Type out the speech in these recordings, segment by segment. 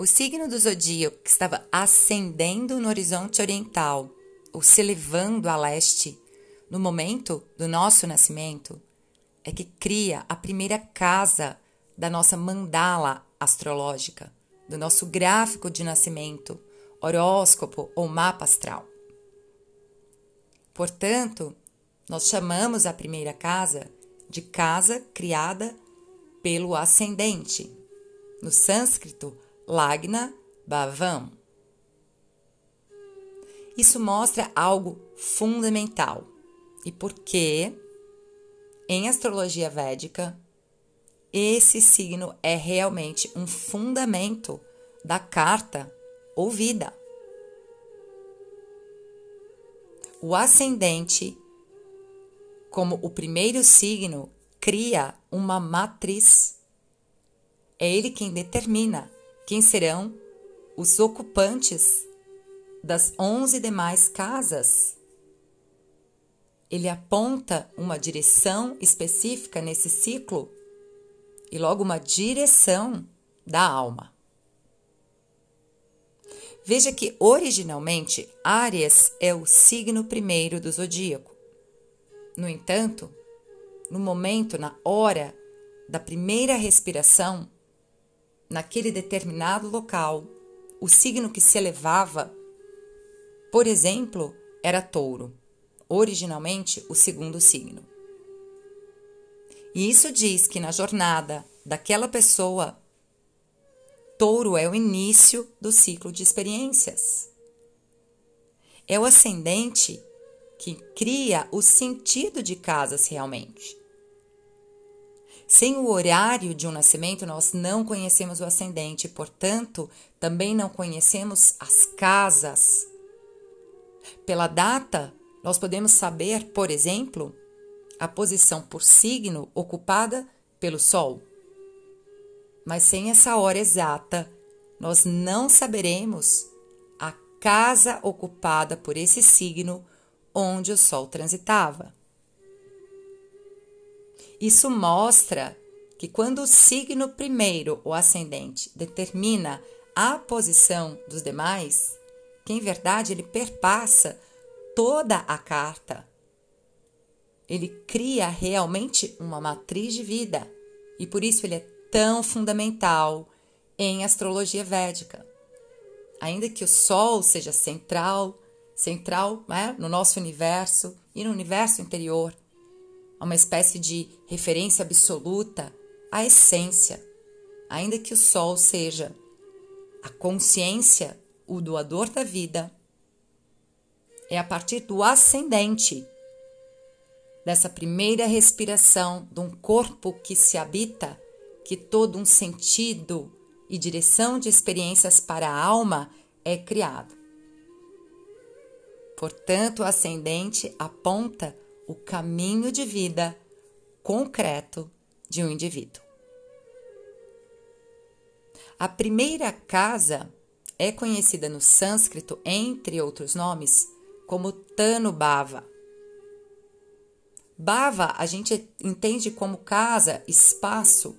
O signo do zodíaco que estava ascendendo no horizonte oriental ou se elevando a leste no momento do nosso nascimento é que cria a primeira casa da nossa mandala astrológica, do nosso gráfico de nascimento, horóscopo ou mapa astral. Portanto, nós chamamos a primeira casa de casa criada pelo ascendente. No sânscrito, Lagna Bhavam. Isso mostra algo fundamental. E porque, em astrologia védica, esse signo é realmente um fundamento da carta ou vida. O ascendente, como o primeiro signo, cria uma matriz. É ele quem determina quem serão os ocupantes das onze demais casas. Ele aponta uma direção específica nesse ciclo e logo uma direção da alma. Veja que originalmente Áries é o signo primeiro do zodíaco. No entanto, no momento, na hora da primeira respiração, naquele determinado local, o signo que se elevava, por exemplo, era touro, originalmente o segundo signo. E isso diz que na jornada daquela pessoa, touro é o início do ciclo de experiências. É o ascendente que cria o sentido de casas realmente. Sem o horário de um nascimento, nós não conhecemos o ascendente, portanto, também não conhecemos as casas. Pela data, nós podemos saber, por exemplo, a posição por signo ocupada pelo Sol. Mas sem essa hora exata, nós não saberemos a casa ocupada por esse signo onde o Sol transitava. Isso mostra que quando o signo primeiro, o ascendente, determina a posição dos demais, que em verdade ele perpassa toda a carta. Ele cria realmente uma matriz de vida e por isso ele é tão fundamental em astrologia védica. Ainda que o Sol seja central, central né, no nosso universo e no universo interior, uma espécie de referência absoluta à essência, ainda que o Sol seja a consciência, o doador da vida. É a partir do ascendente, dessa primeira respiração de um corpo que se habita, que todo um sentido e direção de experiências para a alma é criado. Portanto, o ascendente aponta o caminho de vida concreto de um indivíduo. A primeira casa é conhecida no sânscrito, entre outros nomes, como Tanubhava. Bhava a gente entende como casa, espaço,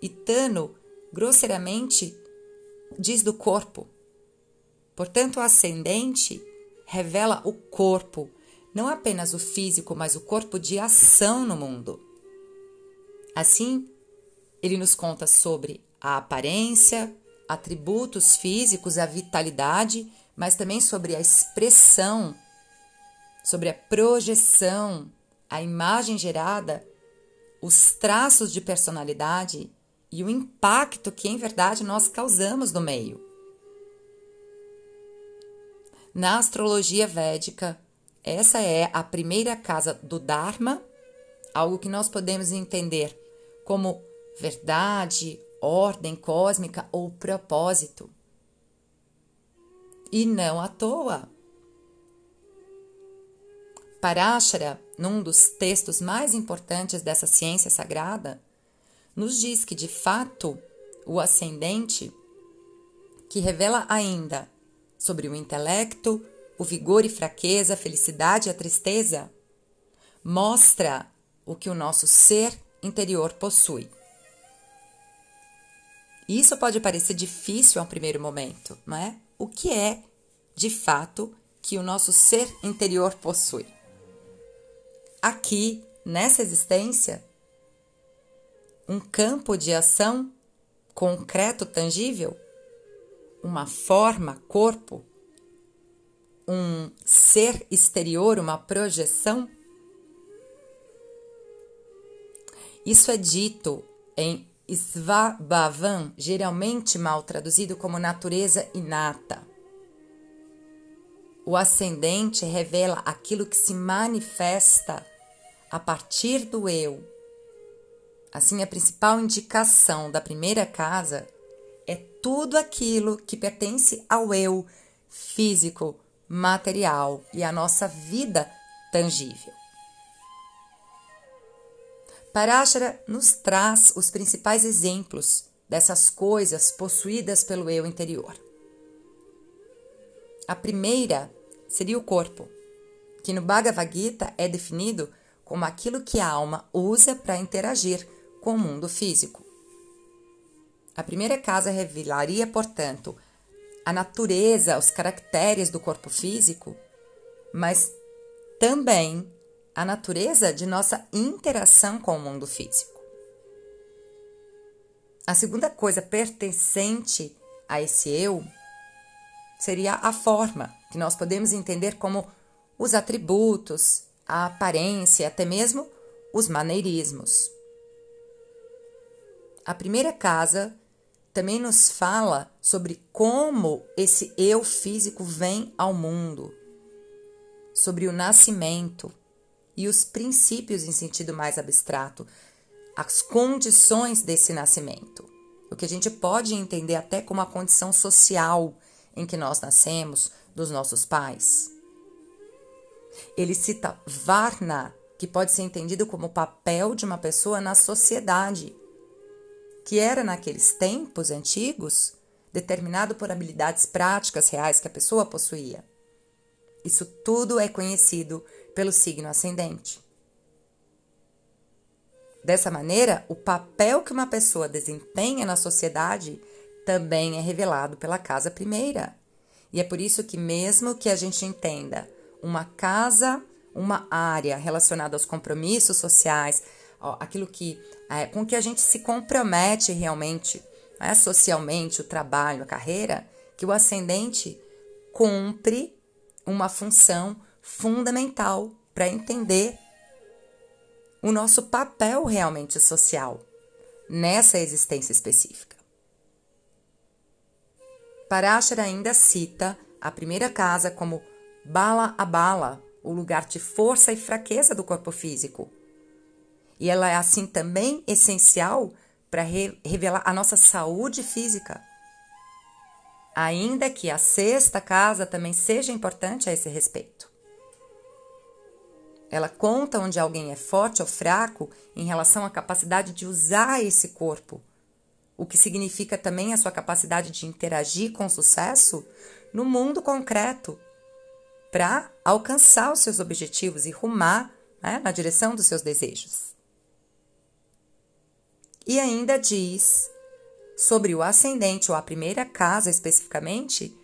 e Tano, grosseiramente, diz do corpo. Portanto, o ascendente revela o corpo, não apenas o físico, mas o corpo de ação no mundo. Assim, ele nos conta sobre a aparência, atributos físicos, a vitalidade, mas também sobre a expressão, sobre a projeção, a imagem gerada, os traços de personalidade e o impacto que em verdade nós causamos no meio. Na astrologia védica, essa é a primeira casa do Dharma, algo que nós podemos entender como verdade, ordem cósmica ou propósito. E não à toa. Parashara, num dos textos mais importantes dessa ciência sagrada, nos diz que, de fato, o ascendente, que revela ainda sobre o intelecto, o vigor e fraqueza, a felicidade e a tristeza, mostra o que o nosso ser interior possui. Isso pode parecer difícil ao primeiro momento, não é? O que é, de fato, que o nosso ser interior possui? Aqui, nessa existência, um campo de ação concreto, tangível, uma forma, corpo, um ser exterior, uma projeção. Isso é dito em Svabhavan, geralmente mal traduzido como natureza inata. O ascendente revela aquilo que se manifesta a partir do eu. Assim, a principal indicação da primeira casa é tudo aquilo que pertence ao eu físico, material e à nossa vida tangível. Parashara nos traz os principais exemplos dessas coisas possuídas pelo eu interior. A primeira seria o corpo, que no Bhagavad Gita é definido como aquilo que a alma usa para interagir com o mundo físico. A primeira casa revelaria, portanto, a natureza, os caracteres do corpo físico, mas também a natureza de nossa interação com o mundo físico. A segunda coisa pertencente a esse eu seria a forma, que nós podemos entender como os atributos, a aparência, até mesmo os maneirismos. A primeira casa também nos fala sobre como esse eu físico vem ao mundo, sobre o nascimento e os princípios em sentido mais abstrato, as condições desse nascimento. O que a gente pode entender até como a condição social em que nós nascemos, dos nossos pais. Ele cita Varna, que pode ser entendido como o papel de uma pessoa na sociedade, que era naqueles tempos antigos determinado por habilidades práticas reais que a pessoa possuía. Isso tudo é conhecido pelo signo ascendente. Dessa maneira, o papel que uma pessoa desempenha na sociedade também é revelado pela casa primeira. E é por isso que, mesmo que a gente entenda uma casa, uma área relacionada aos compromissos sociais, aquilo que é, com que a gente se compromete realmente, né, socialmente, o trabalho, a carreira, que o ascendente cumpre uma função fundamental para entender o nosso papel realmente social nessa existência específica. Parashara ainda cita a primeira casa como Bala a Bala, o lugar de força e fraqueza do corpo físico. E ela é assim também essencial para re revelar a nossa saúde física. Ainda que a sexta casa também seja importante a esse respeito. Ela conta onde alguém é forte ou fraco em relação à capacidade de usar esse corpo, o que significa também a sua capacidade de interagir com sucesso no mundo concreto para alcançar os seus objetivos e rumar né, na direção dos seus desejos. E ainda diz sobre o ascendente ou a primeira casa especificamente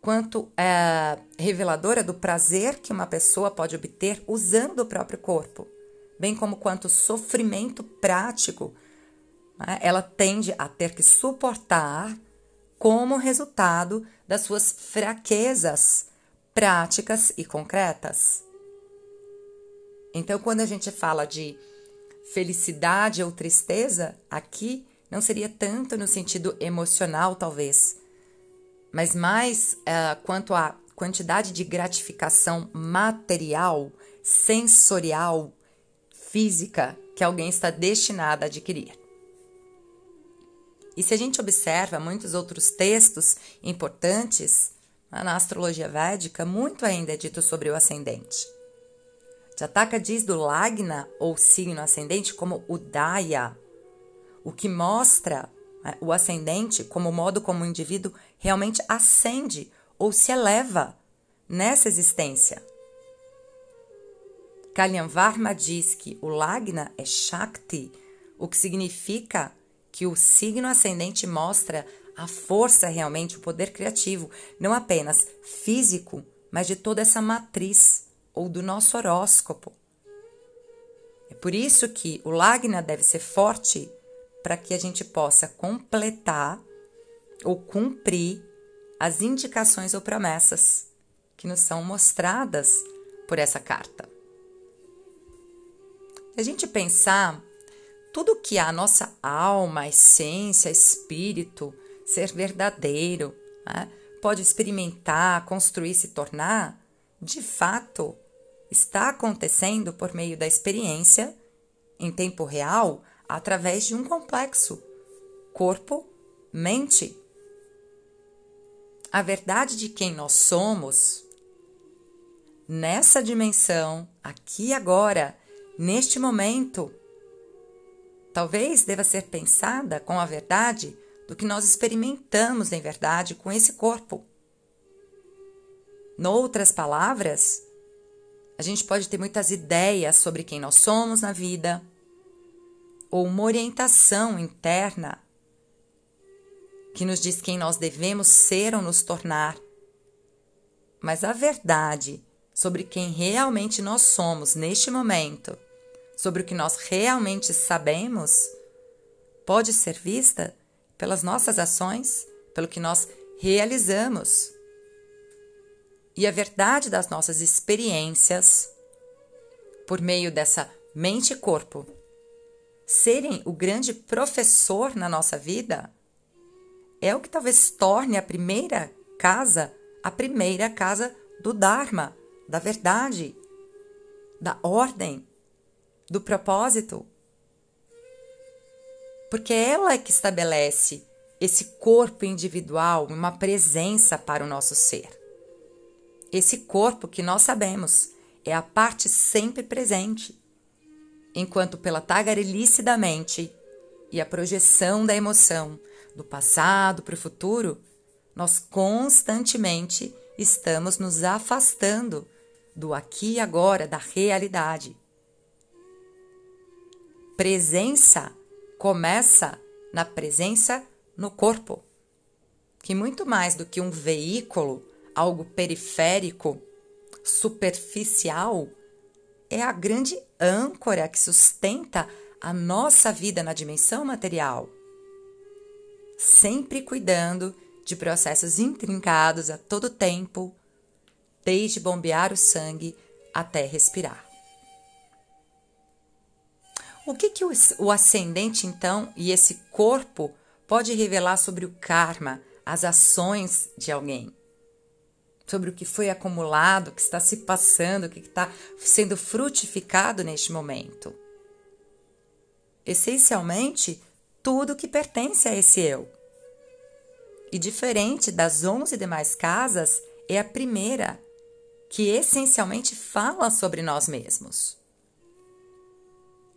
quanto é reveladora do prazer que uma pessoa pode obter usando o próprio corpo, bem como quanto sofrimento prático né, ela tende a ter que suportar como resultado das suas fraquezas práticas e concretas. Então, quando a gente fala de felicidade ou tristeza, aqui não seria tanto no sentido emocional, talvez, mas mais uh, quanto à quantidade de gratificação material, sensorial, física que alguém está destinado a adquirir. E se a gente observa muitos outros textos importantes na astrologia védica, muito ainda é dito sobre o ascendente. Jataka diz do Lagna, ou signo ascendente, como o Daya, o que mostra né, o ascendente como o modo como o indivíduo realmente ascende ou se eleva nessa existência. Kalyan Varma diz que o Lagna é Shakti, o que significa que o signo ascendente mostra a força realmente, o poder criativo, não apenas físico, mas de toda essa matriz ou do nosso horóscopo. É por isso que o Lagna deve ser forte para que a gente possa completar ou cumprir as indicações ou promessas que nos são mostradas por essa carta. A gente pensar tudo que a nossa alma, essência, espírito, ser verdadeiro, né, pode experimentar, construir, se tornar, de fato, está acontecendo por meio da experiência em tempo real através de um complexo corpo, mente. A verdade de quem nós somos nessa dimensão, aqui agora, neste momento, talvez deva ser pensada com a verdade do que nós experimentamos em verdade com esse corpo. Noutras palavras, a gente pode ter muitas ideias sobre quem nós somos na vida, ou uma orientação interna que nos diz quem nós devemos ser ou nos tornar. Mas a verdade sobre quem realmente nós somos neste momento, sobre o que nós realmente sabemos, pode ser vista pelas nossas ações, pelo que nós realizamos. E a verdade das nossas experiências, por meio dessa mente e corpo, serem o grande professor na nossa vida, é o que talvez torne a primeira casa a primeira casa do Dharma, da verdade, da ordem, do propósito porque ela é que estabelece esse corpo individual, uma presença para o nosso ser. Esse corpo que nós sabemos é a parte sempre presente, enquanto pela tagarelice da mente e a projeção da emoção do passado para o futuro, nós constantemente estamos nos afastando do aqui e agora, da realidade. Presença começa na presença no corpo, que muito mais do que um veículo, algo periférico, superficial, é a grande âncora que sustenta a nossa vida na dimensão material. Sempre cuidando de processos intrincados a todo tempo, desde bombear o sangue até respirar. O que, que o, o ascendente, então, e esse corpo pode revelar sobre o karma, as ações de alguém? Sobre o que foi acumulado, o que está se passando, o que está sendo frutificado neste momento? Essencialmente, tudo que pertence a esse eu. E diferente das onze demais casas, é a primeira que essencialmente fala sobre nós mesmos.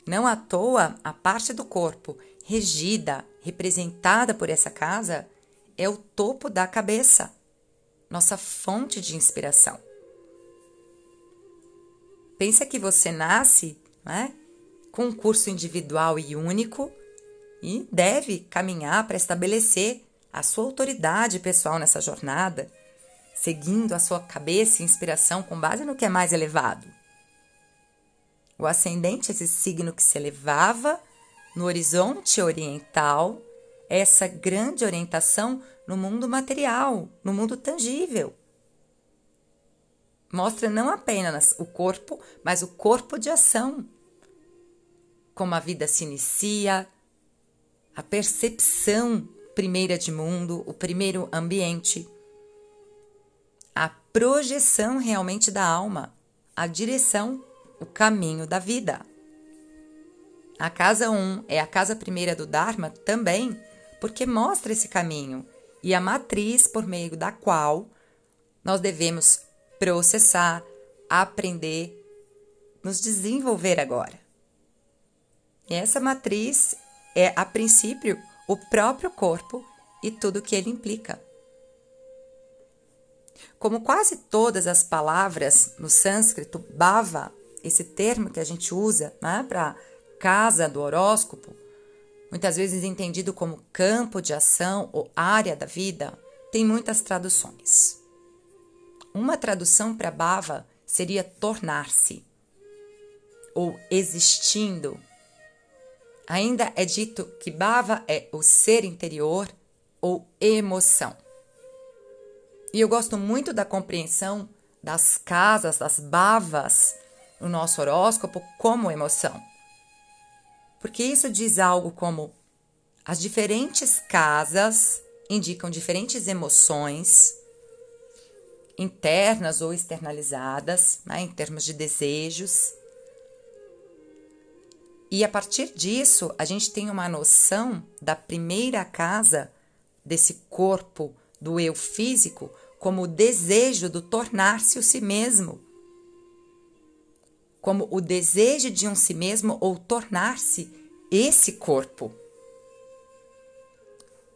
Não à toa, a parte do corpo regida, representada por essa casa, é o topo da cabeça, nossa fonte de inspiração. Pensa que você nasce né, com um curso individual e único e deve caminhar para estabelecer a sua autoridade pessoal nessa jornada, seguindo a sua cabeça e inspiração com base no que é mais elevado. O ascendente, esse signo que se elevava no horizonte oriental, essa grande orientação no mundo material, no mundo tangível. Mostra não apenas o corpo, mas o corpo de ação. Como a vida se inicia, a percepção primeira de mundo, o primeiro ambiente, a projeção realmente da alma, a direção o caminho da vida. A casa 1 um é a casa primeira do Dharma também, porque mostra esse caminho e a matriz por meio da qual nós devemos processar, aprender, nos desenvolver agora. E essa matriz é, a princípio, o próprio corpo e tudo que ele implica. Como quase todas as palavras no sânscrito, bhava esse termo que a gente usa né, para casa do horóscopo, muitas vezes entendido como campo de ação ou área da vida, tem muitas traduções. Uma tradução para Bava seria tornar-se ou existindo. Ainda é dito que Bava é o ser interior ou emoção. E eu gosto muito da compreensão das casas, das bavas no nosso horóscopo como emoção. Porque isso diz algo como as diferentes casas indicam diferentes emoções internas ou externalizadas, né, em termos de desejos. E a partir disso, a gente tem uma noção da primeira casa desse corpo do eu físico como o desejo do tornar-se o si mesmo, como o desejo de um si mesmo ou tornar-se esse corpo.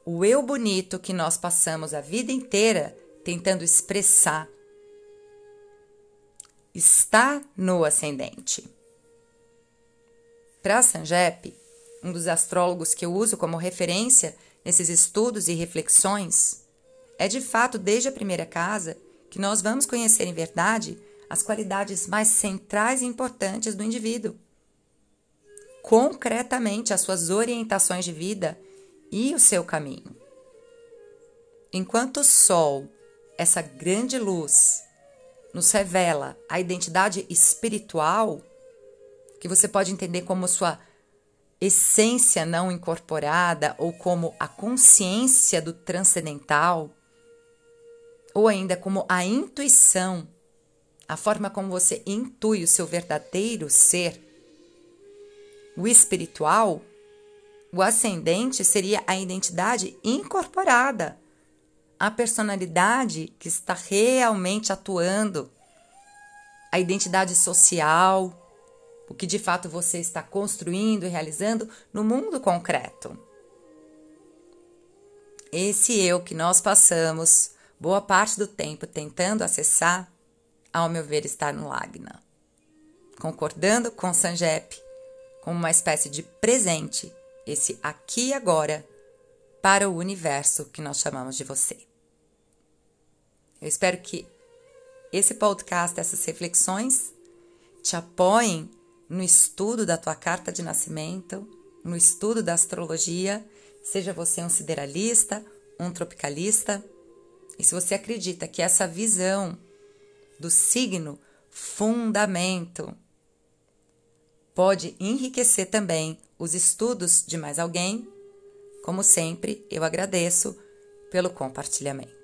O eu bonito que nós passamos a vida inteira tentando expressar está no ascendente. Para Sanjep, um dos astrólogos que eu uso como referência nesses estudos e reflexões, é de fato desde a primeira casa que nós vamos conhecer em verdade as qualidades mais centrais e importantes do indivíduo. Concretamente, as suas orientações de vida e o seu caminho. Enquanto o Sol, essa grande luz, nos revela a identidade espiritual, que você pode entender como sua essência não incorporada ou como a consciência do transcendental, ou ainda como a intuição, a forma como você intui o seu verdadeiro ser. O espiritual, o ascendente seria a identidade incorporada, a personalidade que está realmente atuando, a identidade social, o que de fato você está construindo e realizando no mundo concreto. Esse eu que nós passamos boa parte do tempo tentando acessar, ao meu ver, está no Lagna. Concordando com Sanjep, como uma espécie de presente, esse aqui e agora, para o universo que nós chamamos de você. Eu espero que esse podcast, essas reflexões, te apoiem no estudo da tua carta de nascimento, no estudo da astrologia, seja você um sideralista, um tropicalista, e se você acredita que essa visão do signo fundamento pode enriquecer também os estudos de mais alguém, como sempre, eu agradeço pelo compartilhamento.